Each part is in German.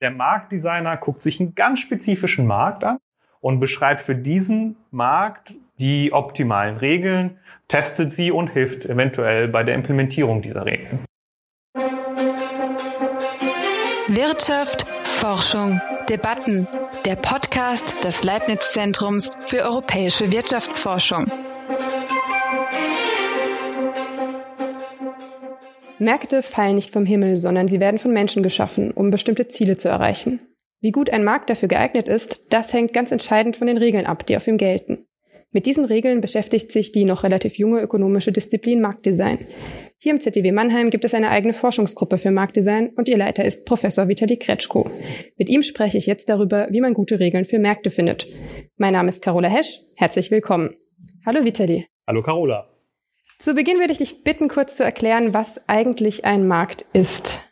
Der Marktdesigner guckt sich einen ganz spezifischen Markt an und beschreibt für diesen Markt die optimalen Regeln, testet sie und hilft eventuell bei der Implementierung dieser Regeln. Wirtschaft, Forschung, Debatten. Der Podcast des Leibniz-Zentrums für europäische Wirtschaftsforschung. Märkte fallen nicht vom Himmel, sondern sie werden von Menschen geschaffen, um bestimmte Ziele zu erreichen. Wie gut ein Markt dafür geeignet ist, das hängt ganz entscheidend von den Regeln ab, die auf ihm gelten. Mit diesen Regeln beschäftigt sich die noch relativ junge ökonomische Disziplin Marktdesign. Hier im ZDW Mannheim gibt es eine eigene Forschungsgruppe für Marktdesign und ihr Leiter ist Professor Vitali Kretschko. Mit ihm spreche ich jetzt darüber, wie man gute Regeln für Märkte findet. Mein Name ist Carola Hesch. Herzlich willkommen. Hallo Vitali. Hallo Carola. Zu Beginn würde ich dich bitten, kurz zu erklären, was eigentlich ein Markt ist.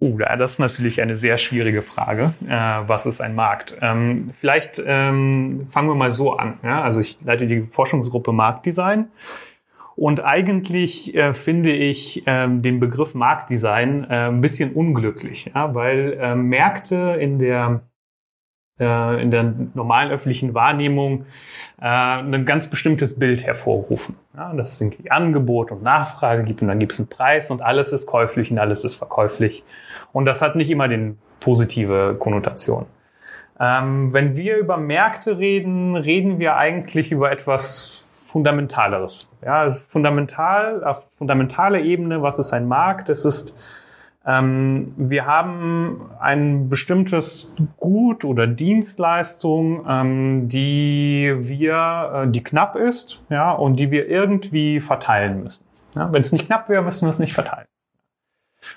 Uh, das ist natürlich eine sehr schwierige Frage. Äh, was ist ein Markt? Ähm, vielleicht ähm, fangen wir mal so an. Ja? Also ich leite die Forschungsgruppe Marktdesign. Und eigentlich äh, finde ich ähm, den Begriff Marktdesign äh, ein bisschen unglücklich, ja? weil äh, Märkte in der in der normalen öffentlichen Wahrnehmung äh, ein ganz bestimmtes Bild hervorrufen. Ja, das sind die Angebot und Nachfrage gibt und dann gibt es einen Preis und alles ist käuflich und alles ist verkäuflich. Und das hat nicht immer den positive Konnotation. Ähm, wenn wir über Märkte reden, reden wir eigentlich über etwas Fundamentaleres. Ja, also fundamental, auf fundamentaler Ebene, was ist ein Markt? Es ist ähm, wir haben ein bestimmtes Gut oder Dienstleistung, ähm, die wir, äh, die knapp ist, ja, und die wir irgendwie verteilen müssen. Ja, Wenn es nicht knapp wäre, müssen wir es nicht verteilen.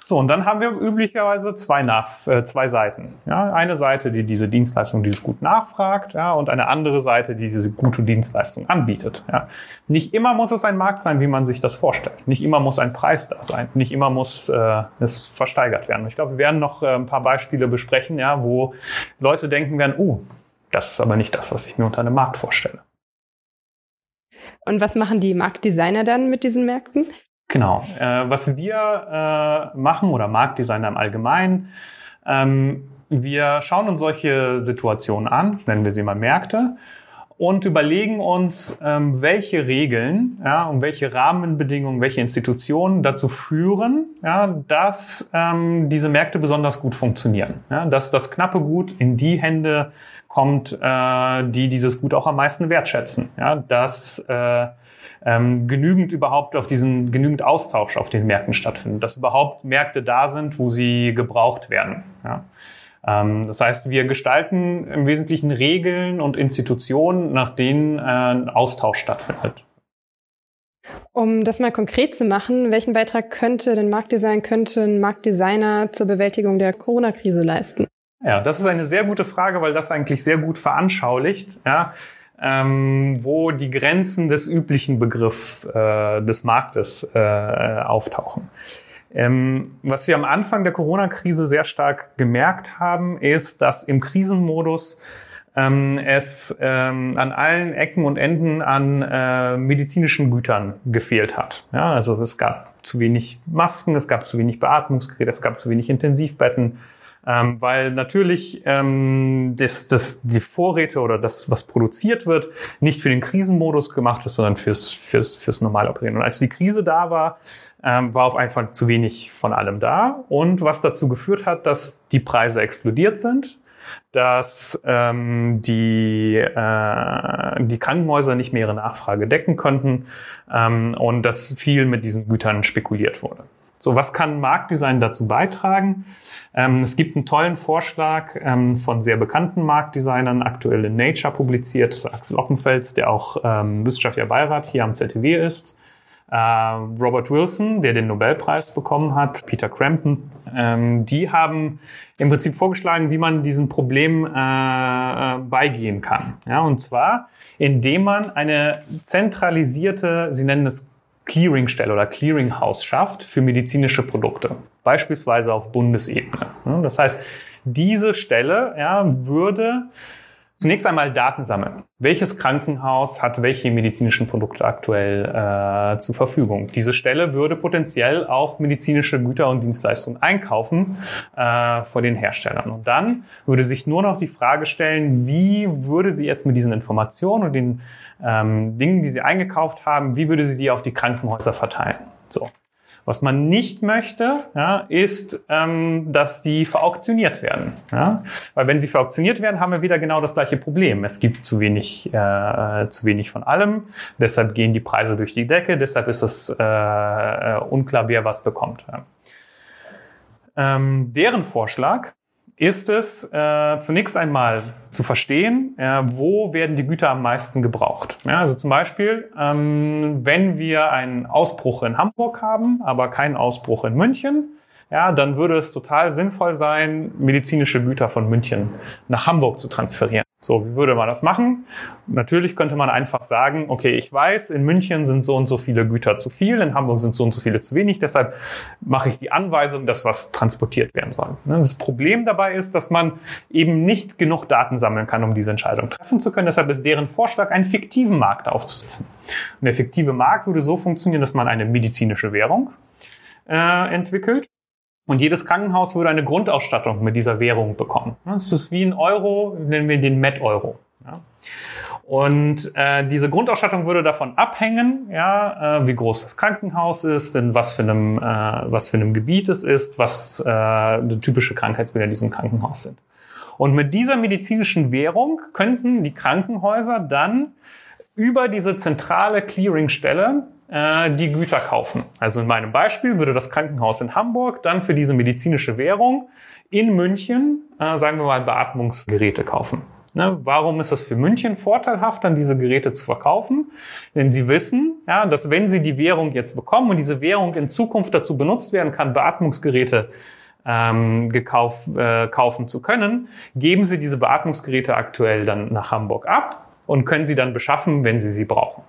So, und dann haben wir üblicherweise zwei, Nach äh, zwei Seiten. Ja, eine Seite, die diese Dienstleistung, dieses Gut nachfragt, ja, und eine andere Seite, die diese gute Dienstleistung anbietet. Ja. Nicht immer muss es ein Markt sein, wie man sich das vorstellt. Nicht immer muss ein Preis da sein. Nicht immer muss äh, es versteigert werden. Ich glaube, wir werden noch äh, ein paar Beispiele besprechen, ja, wo Leute denken werden, oh, das ist aber nicht das, was ich mir unter einem Markt vorstelle. Und was machen die Marktdesigner dann mit diesen Märkten? Genau. Äh, was wir äh, machen oder Marktdesigner im Allgemeinen, ähm, wir schauen uns solche Situationen an, nennen wir sie mal Märkte, und überlegen uns, ähm, welche Regeln ja, und welche Rahmenbedingungen, welche Institutionen dazu führen, ja, dass ähm, diese Märkte besonders gut funktionieren. Ja, dass das knappe Gut in die Hände kommt, äh, die dieses Gut auch am meisten wertschätzen. Ja, dass äh, ähm, genügend überhaupt auf diesen, genügend Austausch auf den Märkten stattfindet, dass überhaupt Märkte da sind, wo sie gebraucht werden. Ja. Ähm, das heißt, wir gestalten im Wesentlichen Regeln und Institutionen, nach denen äh, ein Austausch stattfindet. Um das mal konkret zu machen, welchen Beitrag könnte denn Marktdesign, könnte ein Marktdesigner zur Bewältigung der Corona-Krise leisten? Ja, das ist eine sehr gute Frage, weil das eigentlich sehr gut veranschaulicht, ja, ähm, wo die Grenzen des üblichen Begriffs äh, des Marktes äh, auftauchen. Ähm, was wir am Anfang der Corona-Krise sehr stark gemerkt haben, ist, dass im Krisenmodus ähm, es ähm, an allen Ecken und Enden an äh, medizinischen Gütern gefehlt hat. Ja, also es gab zu wenig Masken, es gab zu wenig Beatmungsgeräte, es gab zu wenig Intensivbetten, ähm, weil natürlich ähm, das, das, die Vorräte oder das, was produziert wird, nicht für den Krisenmodus gemacht ist, sondern fürs, fürs, fürs normale Operieren. Und als die Krise da war, ähm, war auf einfach zu wenig von allem da. Und was dazu geführt hat, dass die Preise explodiert sind, dass ähm, die, äh, die Krankenhäuser nicht mehr ihre Nachfrage decken konnten ähm, und dass viel mit diesen Gütern spekuliert wurde. So, was kann Marktdesign dazu beitragen? Ähm, es gibt einen tollen Vorschlag ähm, von sehr bekannten Marktdesignern, aktuell in Nature publiziert, das ist Axel Ockenfels, der auch ähm, wissenschaftlicher Beirat hier am ZTW ist. Äh, Robert Wilson, der den Nobelpreis bekommen hat, Peter Crampton, ähm, die haben im Prinzip vorgeschlagen, wie man diesem Problem äh, äh beigehen kann. Ja, und zwar, indem man eine zentralisierte, sie nennen es Clearingstelle oder Clearinghouse schafft für medizinische Produkte, beispielsweise auf Bundesebene. Das heißt, diese Stelle ja, würde Zunächst einmal Daten sammeln. Welches Krankenhaus hat welche medizinischen Produkte aktuell äh, zur Verfügung? Diese Stelle würde potenziell auch medizinische Güter und Dienstleistungen einkaufen äh, von den Herstellern. Und dann würde sich nur noch die Frage stellen, wie würde sie jetzt mit diesen Informationen und den ähm, Dingen, die sie eingekauft haben, wie würde sie die auf die Krankenhäuser verteilen? So. Was man nicht möchte, ja, ist, ähm, dass die verauktioniert werden. Ja? Weil wenn sie verauktioniert werden, haben wir wieder genau das gleiche Problem. Es gibt zu wenig, äh, zu wenig von allem. Deshalb gehen die Preise durch die Decke. Deshalb ist es äh, äh unklar, wer was bekommt. Ja? Ähm, deren Vorschlag ist es äh, zunächst einmal zu verstehen, äh, wo werden die Güter am meisten gebraucht. Ja, also zum Beispiel, ähm, wenn wir einen Ausbruch in Hamburg haben, aber keinen Ausbruch in München, ja, dann würde es total sinnvoll sein, medizinische Güter von München nach Hamburg zu transferieren. So, wie würde man das machen? Natürlich könnte man einfach sagen, okay, ich weiß, in München sind so und so viele Güter zu viel, in Hamburg sind so und so viele zu wenig, deshalb mache ich die Anweisung, dass was transportiert werden soll. Ne, das Problem dabei ist, dass man eben nicht genug Daten sammeln kann, um diese Entscheidung treffen zu können. Deshalb ist deren Vorschlag, einen fiktiven Markt aufzusetzen. Und der fiktive Markt würde so funktionieren, dass man eine medizinische Währung äh, entwickelt und jedes Krankenhaus würde eine Grundausstattung mit dieser Währung bekommen. Das ist wie ein Euro, nennen wir den Met-Euro. Und äh, diese Grundausstattung würde davon abhängen, ja, äh, wie groß das Krankenhaus ist, in was für einem, äh, was für einem Gebiet es ist, was äh, typische Krankheitsbilder in diesem Krankenhaus sind. Und mit dieser medizinischen Währung könnten die Krankenhäuser dann über diese zentrale Clearingstelle die Güter kaufen. Also in meinem Beispiel würde das Krankenhaus in Hamburg dann für diese medizinische Währung in München, äh, sagen wir mal, Beatmungsgeräte kaufen. Ne, warum ist es für München vorteilhaft, dann diese Geräte zu verkaufen? Denn sie wissen, ja, dass wenn sie die Währung jetzt bekommen und diese Währung in Zukunft dazu benutzt werden kann, Beatmungsgeräte ähm, gekauft, äh, kaufen zu können, geben sie diese Beatmungsgeräte aktuell dann nach Hamburg ab und können sie dann beschaffen, wenn sie sie brauchen.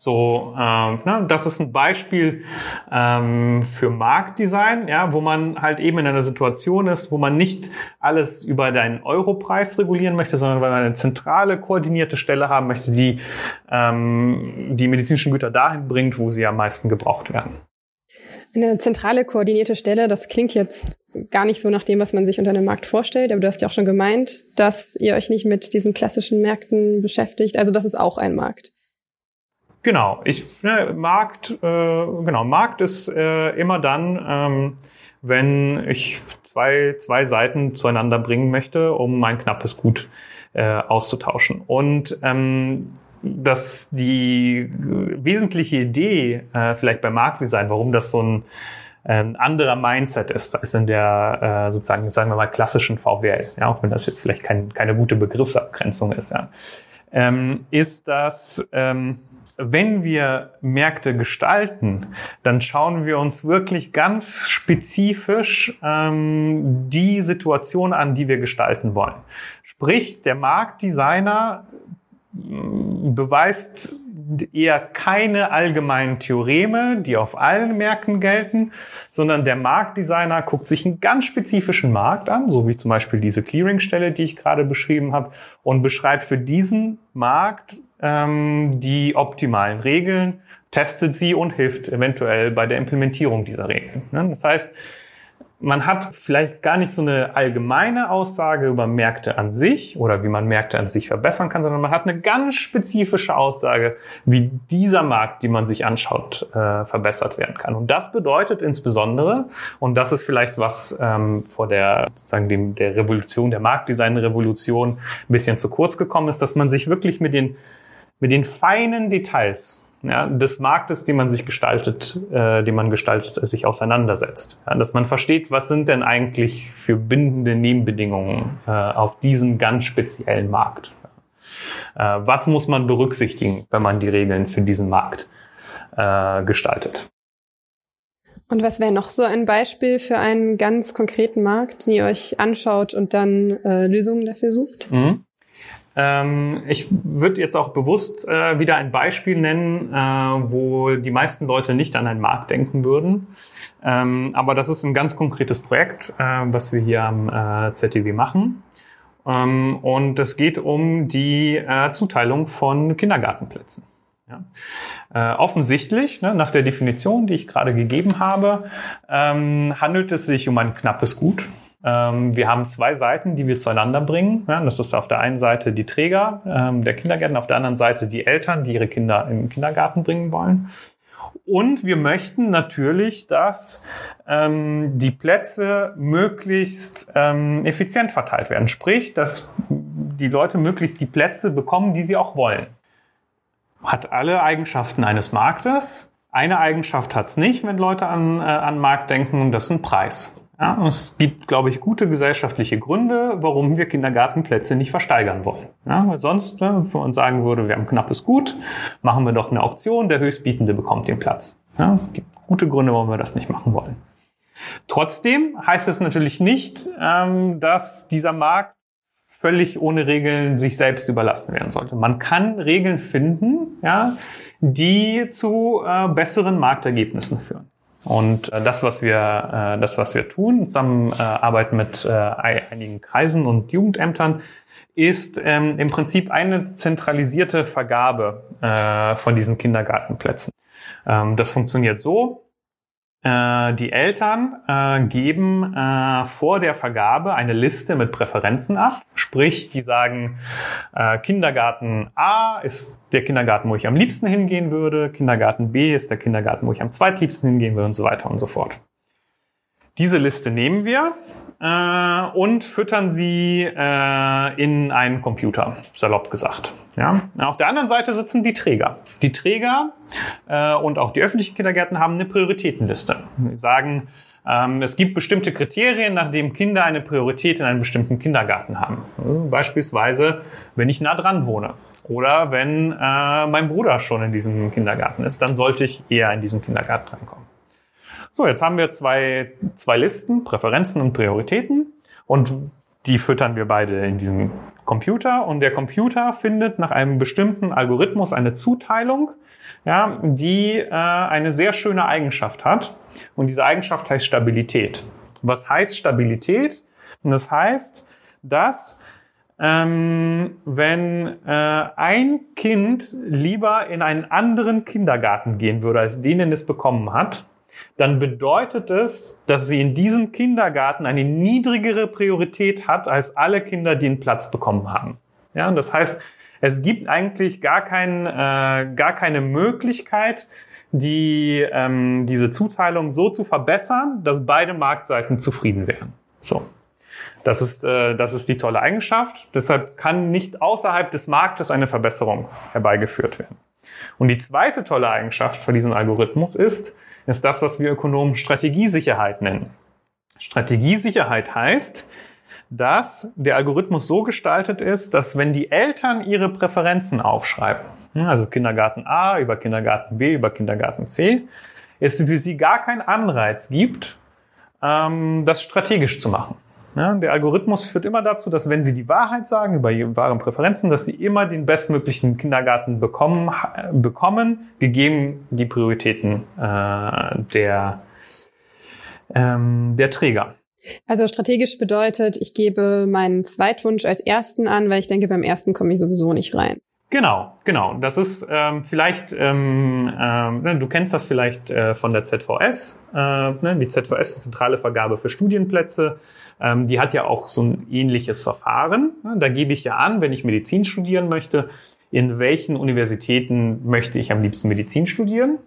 So, ähm, na, das ist ein Beispiel ähm, für Marktdesign, ja, wo man halt eben in einer Situation ist, wo man nicht alles über deinen Europreis regulieren möchte, sondern weil man eine zentrale koordinierte Stelle haben möchte, die ähm, die medizinischen Güter dahin bringt, wo sie am meisten gebraucht werden. Eine zentrale koordinierte Stelle, das klingt jetzt gar nicht so nach dem, was man sich unter einem Markt vorstellt, aber du hast ja auch schon gemeint, dass ihr euch nicht mit diesen klassischen Märkten beschäftigt. Also das ist auch ein Markt. Genau, ich ne, Markt, äh, genau, Markt ist äh, immer dann, ähm, wenn ich zwei, zwei Seiten zueinander bringen möchte, um mein knappes Gut äh, auszutauschen. Und ähm, dass die wesentliche Idee äh, vielleicht beim Marktdesign, warum das so ein ein anderer Mindset ist als in der äh, sozusagen, sagen wir mal, klassischen VWL, ja, auch wenn das jetzt vielleicht kein, keine gute Begriffsabgrenzung ist, ja, ähm, ist, dass ähm, wenn wir Märkte gestalten, dann schauen wir uns wirklich ganz spezifisch ähm, die Situation an, die wir gestalten wollen. Sprich, der Marktdesigner mm, beweist eher keine allgemeinen Theoreme, die auf allen Märkten gelten, sondern der Marktdesigner guckt sich einen ganz spezifischen Markt an, so wie zum Beispiel diese Clearingstelle, die ich gerade beschrieben habe, und beschreibt für diesen Markt ähm, die optimalen Regeln, testet sie und hilft eventuell bei der Implementierung dieser Regeln. Ne? Das heißt, man hat vielleicht gar nicht so eine allgemeine Aussage über Märkte an sich oder wie man Märkte an sich verbessern kann, sondern man hat eine ganz spezifische Aussage, wie dieser Markt, die man sich anschaut, äh, verbessert werden kann. Und das bedeutet insbesondere, und das ist vielleicht was ähm, vor der, sozusagen dem, der Revolution, der Marktdesign-Revolution ein bisschen zu kurz gekommen ist, dass man sich wirklich mit den mit den feinen Details ja, des Marktes, den man sich gestaltet, äh, den man gestaltet, sich auseinandersetzt. Ja, dass man versteht, was sind denn eigentlich für bindende Nebenbedingungen äh, auf diesem ganz speziellen Markt. Äh, was muss man berücksichtigen, wenn man die Regeln für diesen Markt äh, gestaltet? Und was wäre noch so ein Beispiel für einen ganz konkreten Markt, den ihr euch anschaut und dann äh, Lösungen dafür sucht? Mhm. Ähm, ich würde jetzt auch bewusst äh, wieder ein Beispiel nennen, äh, wo die meisten Leute nicht an einen Markt denken würden. Ähm, aber das ist ein ganz konkretes Projekt, äh, was wir hier am ZTW machen. Ähm, und es geht um die äh, Zuteilung von Kindergartenplätzen. Ja. Äh, offensichtlich, ne, nach der Definition, die ich gerade gegeben habe, ähm, handelt es sich um ein knappes Gut. Ähm, wir haben zwei Seiten, die wir zueinander bringen. Ja, das ist auf der einen Seite die Träger ähm, der Kindergärten, auf der anderen Seite die Eltern, die ihre Kinder in den Kindergarten bringen wollen. Und wir möchten natürlich, dass ähm, die Plätze möglichst ähm, effizient verteilt werden. Sprich, dass die Leute möglichst die Plätze bekommen, die sie auch wollen. Hat alle Eigenschaften eines Marktes. Eine Eigenschaft hat es nicht, wenn Leute an, äh, an Markt denken, das ist ein Preis. Ja, es gibt, glaube ich, gute gesellschaftliche Gründe, warum wir Kindergartenplätze nicht versteigern wollen. Ja, weil sonst, ne, wenn man sagen würde, wir haben knappes Gut, machen wir doch eine Auktion, der Höchstbietende bekommt den Platz. Ja, gibt gute Gründe, warum wir das nicht machen wollen. Trotzdem heißt es natürlich nicht, ähm, dass dieser Markt völlig ohne Regeln sich selbst überlassen werden sollte. Man kann Regeln finden, ja, die zu äh, besseren Marktergebnissen führen. Und äh, das, was wir, äh, das, was wir tun, zusammenarbeiten mit äh, einigen Kreisen und Jugendämtern, ist ähm, im Prinzip eine zentralisierte Vergabe äh, von diesen Kindergartenplätzen. Ähm, das funktioniert so, äh, die Eltern äh, geben äh, vor der Vergabe eine Liste mit Präferenzen ab. Sprich, die sagen, äh, Kindergarten A ist der Kindergarten, wo ich am liebsten hingehen würde, Kindergarten B ist der Kindergarten, wo ich am zweitliebsten hingehen würde und so weiter und so fort. Diese Liste nehmen wir äh, und füttern sie äh, in einen Computer, salopp gesagt. Ja? Auf der anderen Seite sitzen die Träger. Die Träger äh, und auch die öffentlichen Kindergärten haben eine Prioritätenliste. Sie sagen, ähm, es gibt bestimmte Kriterien, nach denen Kinder eine Priorität in einem bestimmten Kindergarten haben. Beispielsweise, wenn ich nah dran wohne oder wenn äh, mein Bruder schon in diesem Kindergarten ist, dann sollte ich eher in diesen Kindergarten reinkommen. So, jetzt haben wir zwei, zwei Listen, Präferenzen und Prioritäten. Und die füttern wir beide in diesem Computer und der Computer findet nach einem bestimmten Algorithmus eine Zuteilung, ja, die äh, eine sehr schöne Eigenschaft hat. Und diese Eigenschaft heißt Stabilität. Was heißt Stabilität? Das heißt, dass ähm, wenn äh, ein Kind lieber in einen anderen Kindergarten gehen würde, als den es bekommen hat, dann bedeutet es, dass sie in diesem Kindergarten eine niedrigere Priorität hat als alle Kinder, die einen Platz bekommen haben. Ja, und das heißt, es gibt eigentlich gar, kein, äh, gar keine Möglichkeit, die, ähm, diese Zuteilung so zu verbessern, dass beide Marktseiten zufrieden wären. So. Das ist, äh, das ist die tolle Eigenschaft. Deshalb kann nicht außerhalb des Marktes eine Verbesserung herbeigeführt werden. Und die zweite tolle Eigenschaft von diesem Algorithmus ist, ist das, was wir Ökonomen Strategiesicherheit nennen. Strategiesicherheit heißt, dass der Algorithmus so gestaltet ist, dass wenn die Eltern ihre Präferenzen aufschreiben, also Kindergarten A über Kindergarten B über Kindergarten C, es für sie gar keinen Anreiz gibt, ähm, das strategisch zu machen. Ja, der Algorithmus führt immer dazu, dass wenn Sie die Wahrheit sagen über Ihre wahren Präferenzen, dass Sie immer den bestmöglichen Kindergarten bekommen, bekommen gegeben die Prioritäten äh, der, ähm, der Träger. Also strategisch bedeutet, ich gebe meinen Zweitwunsch als ersten an, weil ich denke, beim ersten komme ich sowieso nicht rein. Genau, genau. Das ist ähm, vielleicht, ähm, ähm, du kennst das vielleicht äh, von der ZVS. Äh, ne? Die ZVS, die zentrale Vergabe für Studienplätze. Ähm, die hat ja auch so ein ähnliches Verfahren. Da gebe ich ja an, wenn ich Medizin studieren möchte, in welchen Universitäten möchte ich am liebsten Medizin studieren.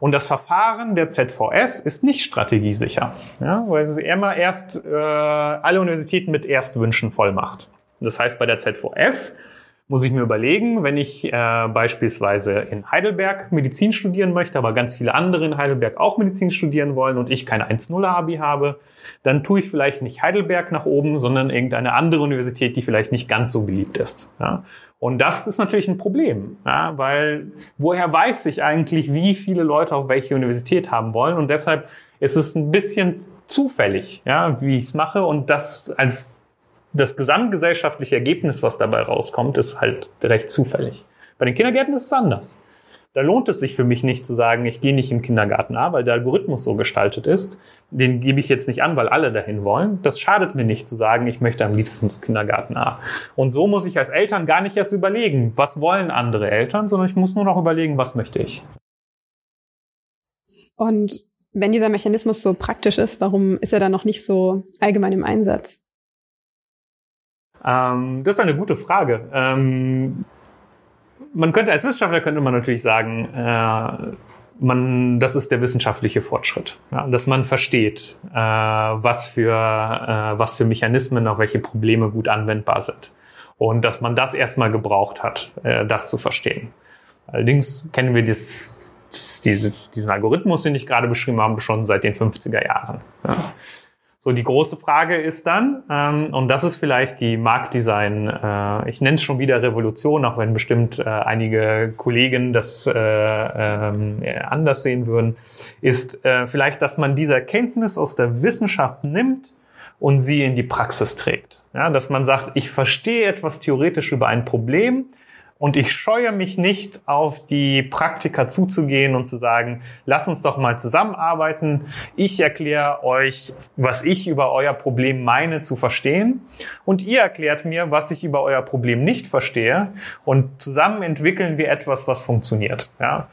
Und das Verfahren der ZVS ist nicht strategiesicher, ja, weil es immer erst äh, alle Universitäten mit Erstwünschen voll macht. Das heißt, bei der ZVS muss ich mir überlegen, wenn ich äh, beispielsweise in Heidelberg Medizin studieren möchte, aber ganz viele andere in Heidelberg auch Medizin studieren wollen und ich kein 1-0-Abi habe, dann tue ich vielleicht nicht Heidelberg nach oben, sondern irgendeine andere Universität, die vielleicht nicht ganz so beliebt ist. Ja? Und das ist natürlich ein Problem, ja? weil woher weiß ich eigentlich, wie viele Leute auf welche Universität haben wollen? Und deshalb ist es ein bisschen zufällig, ja, wie ich es mache und das als das gesamtgesellschaftliche Ergebnis, was dabei rauskommt, ist halt recht zufällig. Bei den Kindergärten ist es anders. Da lohnt es sich für mich nicht zu sagen, ich gehe nicht im Kindergarten A, weil der Algorithmus so gestaltet ist. Den gebe ich jetzt nicht an, weil alle dahin wollen. Das schadet mir nicht zu sagen, ich möchte am liebsten zum Kindergarten A. Und so muss ich als Eltern gar nicht erst überlegen, was wollen andere Eltern, sondern ich muss nur noch überlegen, was möchte ich. Und wenn dieser Mechanismus so praktisch ist, warum ist er dann noch nicht so allgemein im Einsatz? Ähm, das ist eine gute Frage. Ähm, man könnte als Wissenschaftler könnte man natürlich sagen, äh, man, das ist der wissenschaftliche Fortschritt, ja, dass man versteht, äh, was für äh, was für Mechanismen auf welche Probleme gut anwendbar sind und dass man das erstmal gebraucht hat, äh, das zu verstehen. Allerdings kennen wir das, diese, diesen Algorithmus, den ich gerade beschrieben habe, schon seit den 50er Jahren. Ja. So, die große Frage ist dann, ähm, und das ist vielleicht die Marktdesign, äh, ich nenne es schon wieder Revolution, auch wenn bestimmt äh, einige Kollegen das äh, äh, anders sehen würden, ist äh, vielleicht, dass man diese Erkenntnis aus der Wissenschaft nimmt und sie in die Praxis trägt. Ja, dass man sagt, ich verstehe etwas theoretisch über ein Problem, und ich scheue mich nicht, auf die Praktiker zuzugehen und zu sagen, lass uns doch mal zusammenarbeiten. Ich erkläre euch, was ich über euer Problem meine zu verstehen. Und ihr erklärt mir, was ich über euer Problem nicht verstehe. Und zusammen entwickeln wir etwas, was funktioniert. Ja?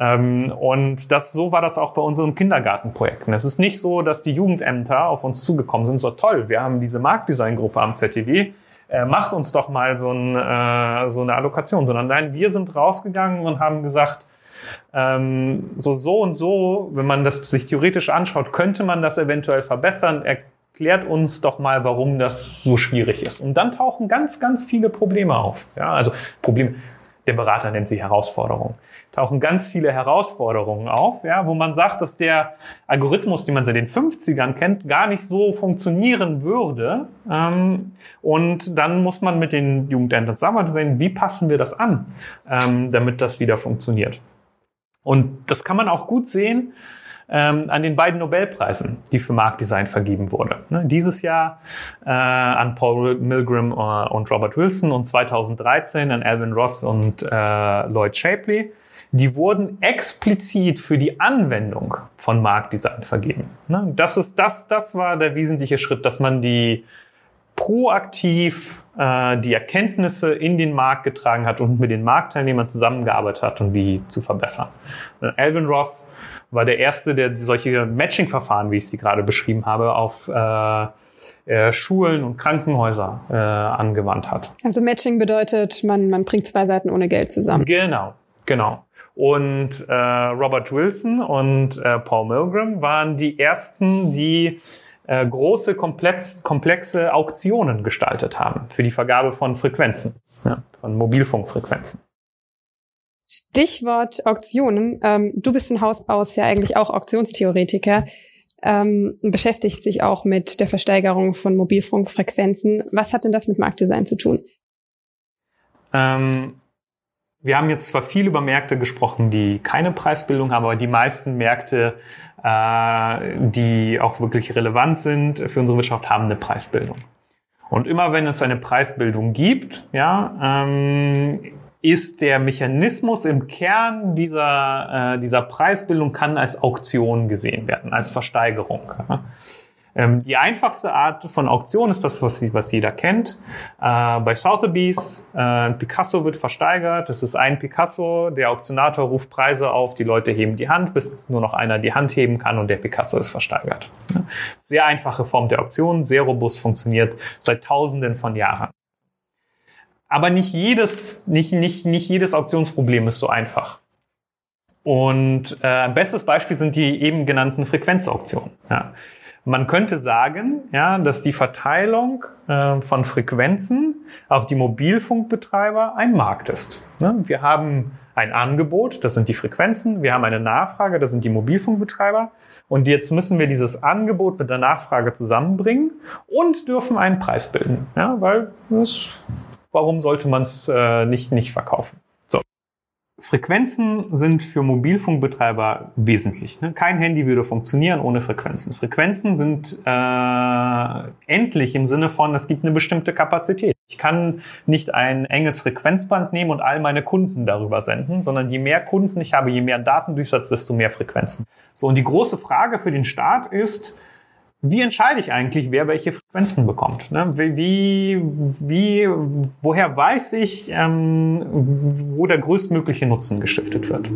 Ähm, und das, so war das auch bei unseren Kindergartenprojekten. Es ist nicht so, dass die Jugendämter auf uns zugekommen sind, so toll, wir haben diese Marktdesigngruppe am ZTW, äh, macht uns doch mal so, ein, äh, so eine Allokation, sondern nein, wir sind rausgegangen und haben gesagt, ähm, so, so und so, wenn man das sich theoretisch anschaut, könnte man das eventuell verbessern. Erklärt uns doch mal, warum das so schwierig ist. Und dann tauchen ganz, ganz viele Probleme auf. Ja, also Probleme, der Berater nennt sie Herausforderungen tauchen ganz viele Herausforderungen auf, ja, wo man sagt, dass der Algorithmus, den man seit den 50ern kennt, gar nicht so funktionieren würde. Ähm, und dann muss man mit den Jugendämtern zusammen sehen, wie passen wir das an, ähm, damit das wieder funktioniert. Und das kann man auch gut sehen ähm, an den beiden Nobelpreisen, die für Marktdesign vergeben wurde. Ne, dieses Jahr äh, an Paul Milgram äh, und Robert Wilson und 2013 an Alvin Ross und äh, Lloyd Shapley die wurden explizit für die Anwendung von Marktdesign vergeben. Ne? Das ist das, das war der wesentliche Schritt, dass man die proaktiv äh, die Erkenntnisse in den Markt getragen hat und mit den Marktteilnehmern zusammengearbeitet hat, um die zu verbessern. Alvin Ross war der erste, der solche Matching-Verfahren, wie ich sie gerade beschrieben habe, auf äh, äh, Schulen und Krankenhäuser äh, angewandt hat. Also Matching bedeutet, man, man bringt zwei Seiten ohne Geld zusammen. Genau, genau. Und äh, Robert Wilson und äh, Paul Milgram waren die ersten, die äh, große, komplex, komplexe Auktionen gestaltet haben für die Vergabe von Frequenzen, ja, von Mobilfunkfrequenzen. Stichwort Auktionen. Ähm, du bist von Haus aus ja eigentlich auch Auktionstheoretiker. Ähm, beschäftigt sich auch mit der Versteigerung von Mobilfunkfrequenzen. Was hat denn das mit Marktdesign zu tun? Ähm, wir haben jetzt zwar viel über Märkte gesprochen, die keine Preisbildung haben, aber die meisten Märkte, äh, die auch wirklich relevant sind für unsere Wirtschaft, haben eine Preisbildung. Und immer wenn es eine Preisbildung gibt, ja, ähm, ist der Mechanismus im Kern dieser, äh, dieser Preisbildung kann als Auktion gesehen werden, als Versteigerung. Ähm, die einfachste Art von Auktion ist das, was, was jeder kennt. Äh, bei Sotheby's, äh, Picasso wird versteigert. Das ist ein Picasso. Der Auktionator ruft Preise auf. Die Leute heben die Hand, bis nur noch einer die Hand heben kann und der Picasso ist versteigert. Sehr einfache Form der Auktion, sehr robust, funktioniert seit Tausenden von Jahren. Aber nicht jedes, nicht, nicht, nicht jedes Auktionsproblem ist so einfach. Und äh, bestes Beispiel sind die eben genannten Frequenzauktionen. Ja. Man könnte sagen, ja, dass die Verteilung äh, von Frequenzen auf die Mobilfunkbetreiber ein Markt ist. Ne? Wir haben ein Angebot, das sind die Frequenzen, wir haben eine Nachfrage, das sind die Mobilfunkbetreiber. Und jetzt müssen wir dieses Angebot mit der Nachfrage zusammenbringen und dürfen einen Preis bilden. Ja, weil das, warum sollte man es äh, nicht, nicht verkaufen? So. Frequenzen sind für Mobilfunkbetreiber wesentlich. Ne? Kein Handy würde funktionieren ohne Frequenzen. Frequenzen sind äh, endlich im Sinne von, es gibt eine bestimmte Kapazität. Ich kann nicht ein enges Frequenzband nehmen und all meine Kunden darüber senden, sondern je mehr Kunden ich habe, je mehr Datendurchsatz, desto mehr Frequenzen. So, und die große Frage für den Staat ist, wie entscheide ich eigentlich, wer welche Frequenzen bekommt? Ne? Wie, wie, woher weiß ich, ähm, wo der größtmögliche Nutzen gestiftet wird?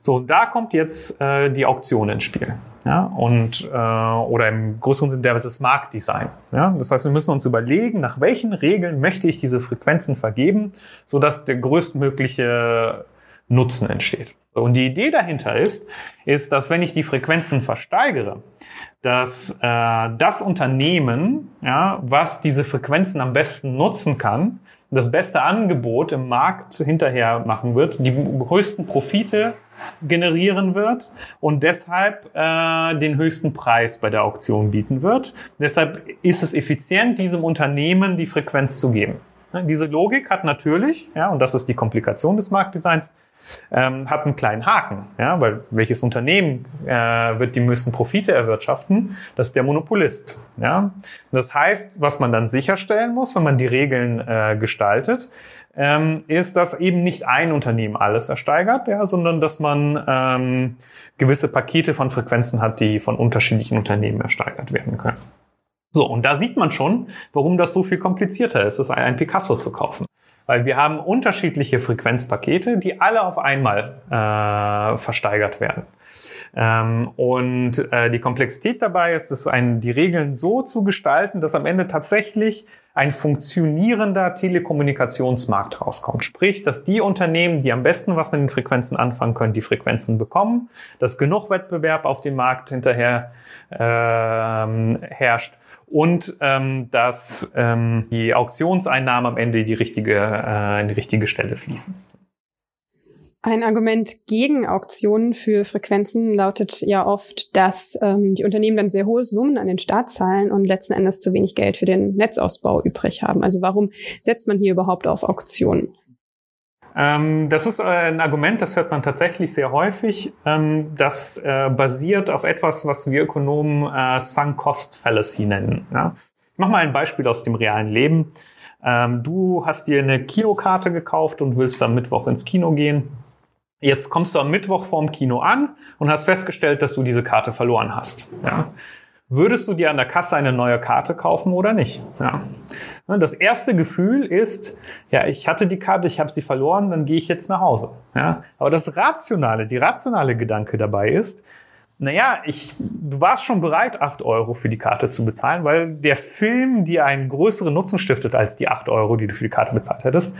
So, da kommt jetzt äh, die Auktion ins Spiel. Ja, und äh, oder im größeren Sinne das Marktdesign. Ja, das heißt, wir müssen uns überlegen, nach welchen Regeln möchte ich diese Frequenzen vergeben, so dass der größtmögliche Nutzen entsteht. Und die Idee dahinter ist, ist, dass wenn ich die Frequenzen versteigere, dass äh, das Unternehmen, ja, was diese Frequenzen am besten nutzen kann, das beste Angebot im Markt hinterher machen wird, die größten Profite generieren wird und deshalb äh, den höchsten Preis bei der Auktion bieten wird. Deshalb ist es effizient, diesem Unternehmen die Frequenz zu geben. Diese Logik hat natürlich, ja, und das ist die Komplikation des Marktdesigns, ähm, hat einen kleinen Haken, ja, weil welches Unternehmen äh, wird die müssen Profite erwirtschaften? Das ist der Monopolist. Ja, das heißt, was man dann sicherstellen muss, wenn man die Regeln äh, gestaltet, ähm, ist, dass eben nicht ein Unternehmen alles ersteigert, ja, sondern dass man ähm, gewisse Pakete von Frequenzen hat, die von unterschiedlichen Unternehmen ersteigert werden können. So, und da sieht man schon, warum das so viel komplizierter ist, ein Picasso zu kaufen. Weil wir haben unterschiedliche Frequenzpakete, die alle auf einmal äh, versteigert werden. Ähm, und äh, die Komplexität dabei ist, es ein, die Regeln so zu gestalten, dass am Ende tatsächlich ein funktionierender Telekommunikationsmarkt rauskommt. Sprich, dass die Unternehmen, die am besten was mit den Frequenzen anfangen können, die Frequenzen bekommen, dass genug Wettbewerb auf dem Markt hinterher ähm, herrscht und ähm, dass ähm, die Auktionseinnahmen am Ende die richtige, äh, in die richtige Stelle fließen. Ein Argument gegen Auktionen für Frequenzen lautet ja oft, dass ähm, die Unternehmen dann sehr hohe Summen an den Staat zahlen und letzten Endes zu wenig Geld für den Netzausbau übrig haben. Also warum setzt man hier überhaupt auf Auktionen? Ähm, das ist äh, ein Argument, das hört man tatsächlich sehr häufig. Ähm, das äh, basiert auf etwas, was wir Ökonomen äh, Sunk Cost Fallacy nennen. Ja? Ich mache mal ein Beispiel aus dem realen Leben. Ähm, du hast dir eine Kinokarte gekauft und willst am Mittwoch ins Kino gehen. Jetzt kommst du am Mittwoch vorm Kino an und hast festgestellt, dass du diese Karte verloren hast. Ja. Würdest du dir an der Kasse eine neue Karte kaufen oder nicht? Ja. Das erste Gefühl ist, ja, ich hatte die Karte, ich habe sie verloren, dann gehe ich jetzt nach Hause. Ja. Aber das rationale, die rationale Gedanke dabei ist, naja, ich, du warst schon bereit, acht Euro für die Karte zu bezahlen, weil der Film dir einen größeren Nutzen stiftet als die acht Euro, die du für die Karte bezahlt hättest.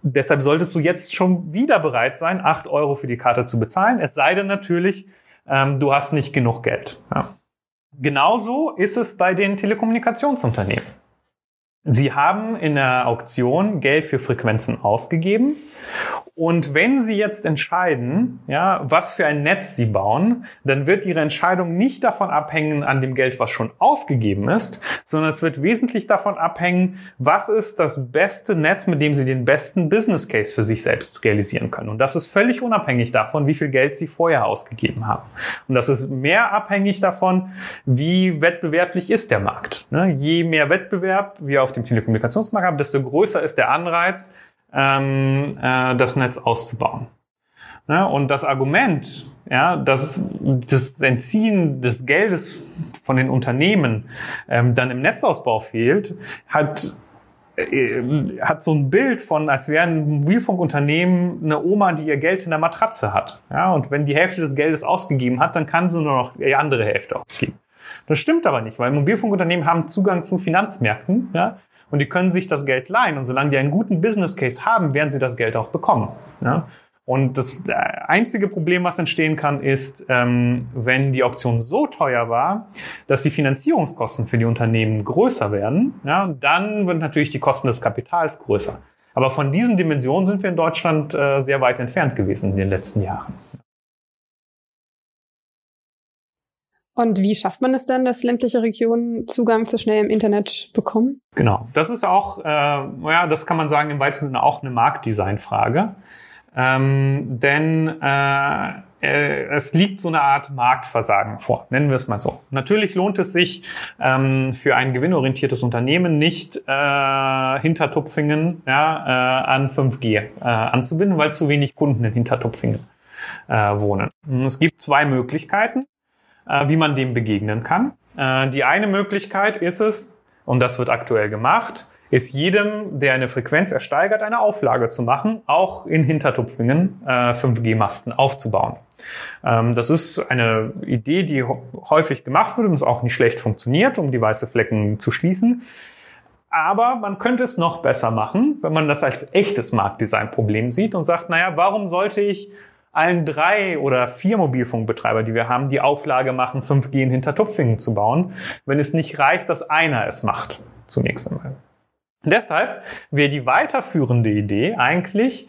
Deshalb solltest du jetzt schon wieder bereit sein, acht Euro für die Karte zu bezahlen. Es sei denn natürlich, ähm, du hast nicht genug Geld. Ja. Genauso ist es bei den Telekommunikationsunternehmen. Sie haben in der Auktion Geld für Frequenzen ausgegeben und wenn Sie jetzt entscheiden, ja, was für ein Netz Sie bauen, dann wird Ihre Entscheidung nicht davon abhängen an dem Geld, was schon ausgegeben ist, sondern es wird wesentlich davon abhängen, was ist das beste Netz, mit dem Sie den besten Business Case für sich selbst realisieren können. Und das ist völlig unabhängig davon, wie viel Geld Sie vorher ausgegeben haben. Und das ist mehr abhängig davon, wie wettbewerblich ist der Markt. Ne? Je mehr Wettbewerb wir auf dem Telekommunikationsmarkt haben, desto größer ist der Anreiz, ähm, äh, das Netz auszubauen. Ja, und das Argument, ja, dass das Entziehen des Geldes von den Unternehmen ähm, dann im Netzausbau fehlt, hat äh, hat so ein Bild von, als wäre ein Mobilfunkunternehmen eine Oma, die ihr Geld in der Matratze hat. Ja, und wenn die Hälfte des Geldes ausgegeben hat, dann kann sie nur noch die andere Hälfte ausgeben. Das stimmt aber nicht, weil Mobilfunkunternehmen haben Zugang zu Finanzmärkten. Ja, und die können sich das Geld leihen. Und solange die einen guten Business Case haben, werden sie das Geld auch bekommen. Ja? Und das einzige Problem, was entstehen kann, ist, ähm, wenn die Auktion so teuer war, dass die Finanzierungskosten für die Unternehmen größer werden, ja, dann werden natürlich die Kosten des Kapitals größer. Aber von diesen Dimensionen sind wir in Deutschland äh, sehr weit entfernt gewesen in den letzten Jahren. Und wie schafft man es dann, dass ländliche Regionen Zugang zu schnellem Internet bekommen? Genau, das ist auch, äh, ja, das kann man sagen, im weitesten Sinne auch eine Marktdesignfrage. Ähm, denn äh, äh, es liegt so eine Art Marktversagen vor, nennen wir es mal so. Natürlich lohnt es sich ähm, für ein gewinnorientiertes Unternehmen nicht äh, Hintertupfingen ja, äh, an 5G äh, anzubinden, weil zu wenig Kunden in Hintertupfingen äh, wohnen. Es gibt zwei Möglichkeiten, äh, wie man dem begegnen kann. Äh, die eine Möglichkeit ist es, und das wird aktuell gemacht, ist jedem, der eine Frequenz ersteigert, eine Auflage zu machen, auch in Hintertupfingen äh, 5G-Masten aufzubauen. Ähm, das ist eine Idee, die häufig gemacht wird und es auch nicht schlecht funktioniert, um die weiße Flecken zu schließen. Aber man könnte es noch besser machen, wenn man das als echtes Marktdesign-Problem sieht und sagt, naja, warum sollte ich allen drei oder vier Mobilfunkbetreiber, die wir haben, die Auflage machen, 5G in Hintertupfingen zu bauen, wenn es nicht reicht, dass einer es macht, zunächst einmal. Deshalb wäre die weiterführende Idee eigentlich,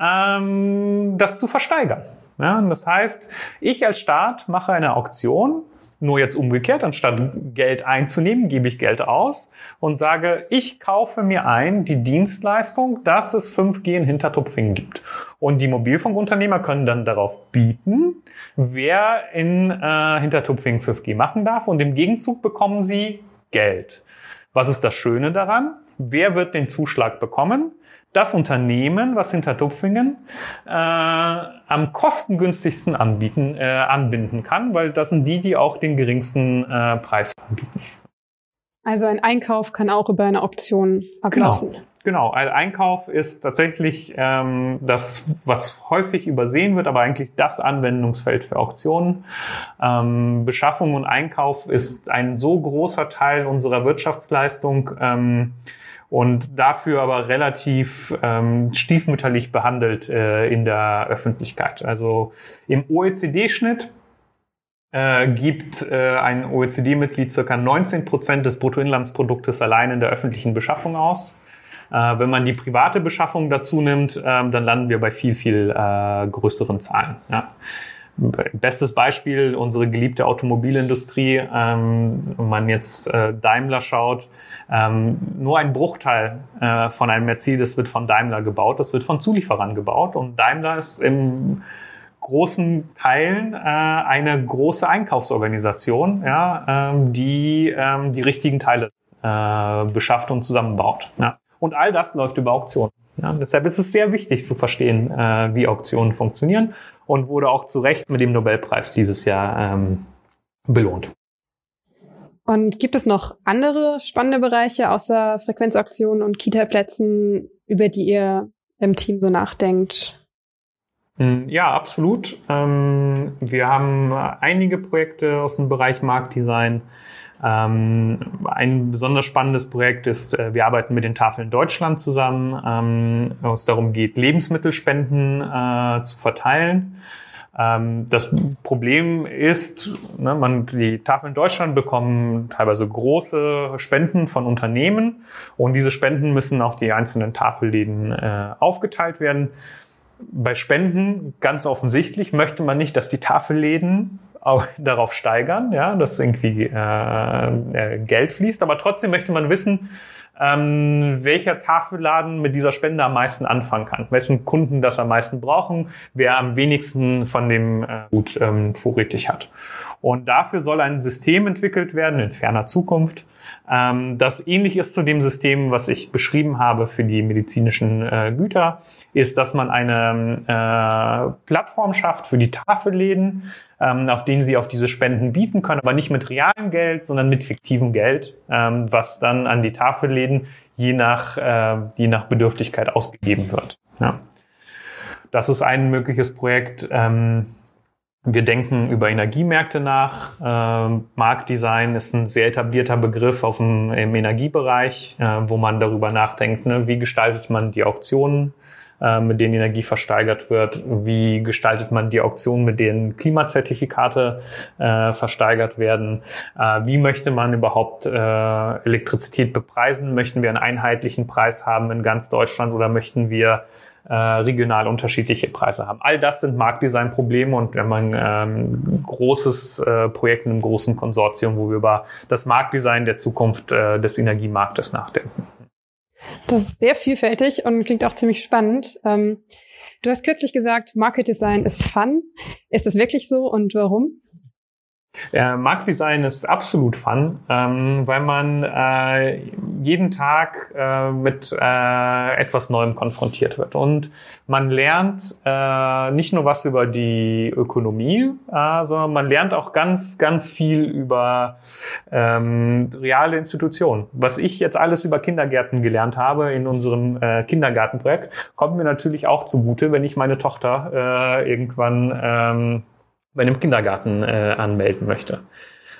ähm, das zu versteigern. Ja, das heißt, ich als Staat mache eine Auktion, nur jetzt umgekehrt, anstatt Geld einzunehmen, gebe ich Geld aus und sage, ich kaufe mir ein die Dienstleistung, dass es 5G in Hintertupfingen gibt. Und die Mobilfunkunternehmer können dann darauf bieten, wer in äh, Hintertupfingen 5G machen darf und im Gegenzug bekommen sie Geld. Was ist das Schöne daran? Wer wird den Zuschlag bekommen? Das Unternehmen, was hinter Tupfingen äh, am kostengünstigsten anbieten, äh, anbinden kann, weil das sind die, die auch den geringsten äh, Preis anbieten. Also ein Einkauf kann auch über eine Auktion ablaufen. Genau. Genau, ein Einkauf ist tatsächlich ähm, das, was häufig übersehen wird, aber eigentlich das Anwendungsfeld für Auktionen. Ähm, Beschaffung und Einkauf ist ein so großer Teil unserer Wirtschaftsleistung. Ähm, und dafür aber relativ ähm, stiefmütterlich behandelt äh, in der Öffentlichkeit. Also im OECD-Schnitt äh, gibt äh, ein OECD-Mitglied circa 19 Prozent des Bruttoinlandsproduktes allein in der öffentlichen Beschaffung aus. Äh, wenn man die private Beschaffung dazu nimmt, ähm, dann landen wir bei viel, viel größeren Zahlen. Bestes Beispiel, unsere geliebte Automobilindustrie, ähm, wenn man jetzt Daimler schaut, ähm, nur ein Bruchteil äh, von einem Mercedes wird von Daimler gebaut, das wird von Zulieferern gebaut und Daimler ist im großen Teilen äh, eine große Einkaufsorganisation, ja, ähm, die ähm, die richtigen Teile äh, beschafft und zusammenbaut. Ja. Und all das läuft über Auktionen. Ja, deshalb ist es sehr wichtig zu verstehen, äh, wie Auktionen funktionieren und wurde auch zu Recht mit dem Nobelpreis dieses Jahr ähm, belohnt. Und gibt es noch andere spannende Bereiche außer Frequenzauktionen und Kita-Plätzen, über die ihr im Team so nachdenkt? Hm, ja, absolut. Ähm, wir haben einige Projekte aus dem Bereich Marktdesign. Ähm, ein besonders spannendes Projekt ist, äh, wir arbeiten mit den Tafeln Deutschland zusammen, ähm, wo es darum geht, Lebensmittelspenden äh, zu verteilen. Ähm, das Problem ist, ne, man, die Tafeln Deutschland bekommen teilweise große Spenden von Unternehmen und diese Spenden müssen auf die einzelnen Tafelläden äh, aufgeteilt werden. Bei Spenden ganz offensichtlich möchte man nicht, dass die Tafelläden auch darauf steigern, ja, dass irgendwie äh, äh, Geld fließt. Aber trotzdem möchte man wissen, ähm, welcher Tafelladen mit dieser Spende am meisten anfangen kann, wessen Kunden das am meisten brauchen, wer am wenigsten von dem äh, Gut ähm, vorrätig hat. Und dafür soll ein System entwickelt werden in ferner Zukunft, ähm, das ähnlich ist zu dem System, was ich beschrieben habe für die medizinischen äh, Güter, ist, dass man eine äh, Plattform schafft für die Tafelläden, ähm, auf denen sie auf diese Spenden bieten können, aber nicht mit realem Geld, sondern mit fiktivem Geld, ähm, was dann an die Tafelläden je nach, äh, je nach Bedürftigkeit ausgegeben wird. Ja. Das ist ein mögliches Projekt. Ähm, wir denken über Energiemärkte nach. Ähm, Marktdesign ist ein sehr etablierter Begriff auf dem, im Energiebereich, äh, wo man darüber nachdenkt, ne, wie gestaltet man die Auktionen, äh, mit denen Energie versteigert wird, wie gestaltet man die Auktionen, mit denen Klimazertifikate äh, versteigert werden, äh, wie möchte man überhaupt äh, Elektrizität bepreisen, möchten wir einen einheitlichen Preis haben in ganz Deutschland oder möchten wir äh, regional unterschiedliche Preise haben. All das sind Marktdesign-Probleme und wenn man ähm, großes äh, Projekt in einem großen Konsortium, wo wir über das Marktdesign der Zukunft äh, des Energiemarktes nachdenken. Das ist sehr vielfältig und klingt auch ziemlich spannend. Ähm, Du hast kürzlich gesagt, Market Design ist Fun. Ist das wirklich so und warum? Äh, Marktdesign ist absolut fun, ähm, weil man äh, jeden Tag äh, mit äh, etwas Neuem konfrontiert wird. Und man lernt äh, nicht nur was über die Ökonomie, äh, sondern man lernt auch ganz, ganz viel über ähm, reale Institutionen. Was ich jetzt alles über Kindergärten gelernt habe in unserem äh, Kindergartenprojekt, kommt mir natürlich auch zugute, wenn ich meine Tochter äh, irgendwann ähm, bei einem Kindergarten äh, anmelden möchte.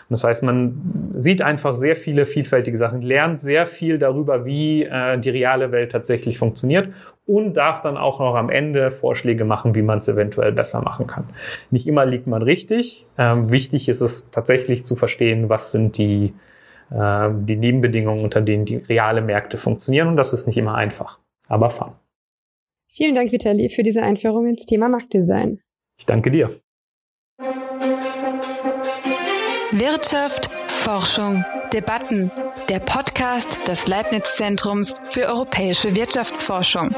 Das heißt, man sieht einfach sehr viele vielfältige Sachen, lernt sehr viel darüber, wie äh, die reale Welt tatsächlich funktioniert und darf dann auch noch am Ende Vorschläge machen, wie man es eventuell besser machen kann. Nicht immer liegt man richtig. Ähm, wichtig ist es tatsächlich zu verstehen, was sind die, äh, die Nebenbedingungen, unter denen die reale Märkte funktionieren. Und das ist nicht immer einfach, aber fun. Vielen Dank, Vitali, für diese Einführung ins Thema Marktdesign. Ich danke dir. Wirtschaft, Forschung, Debatten. Der Podcast des Leibniz Zentrums für europäische Wirtschaftsforschung.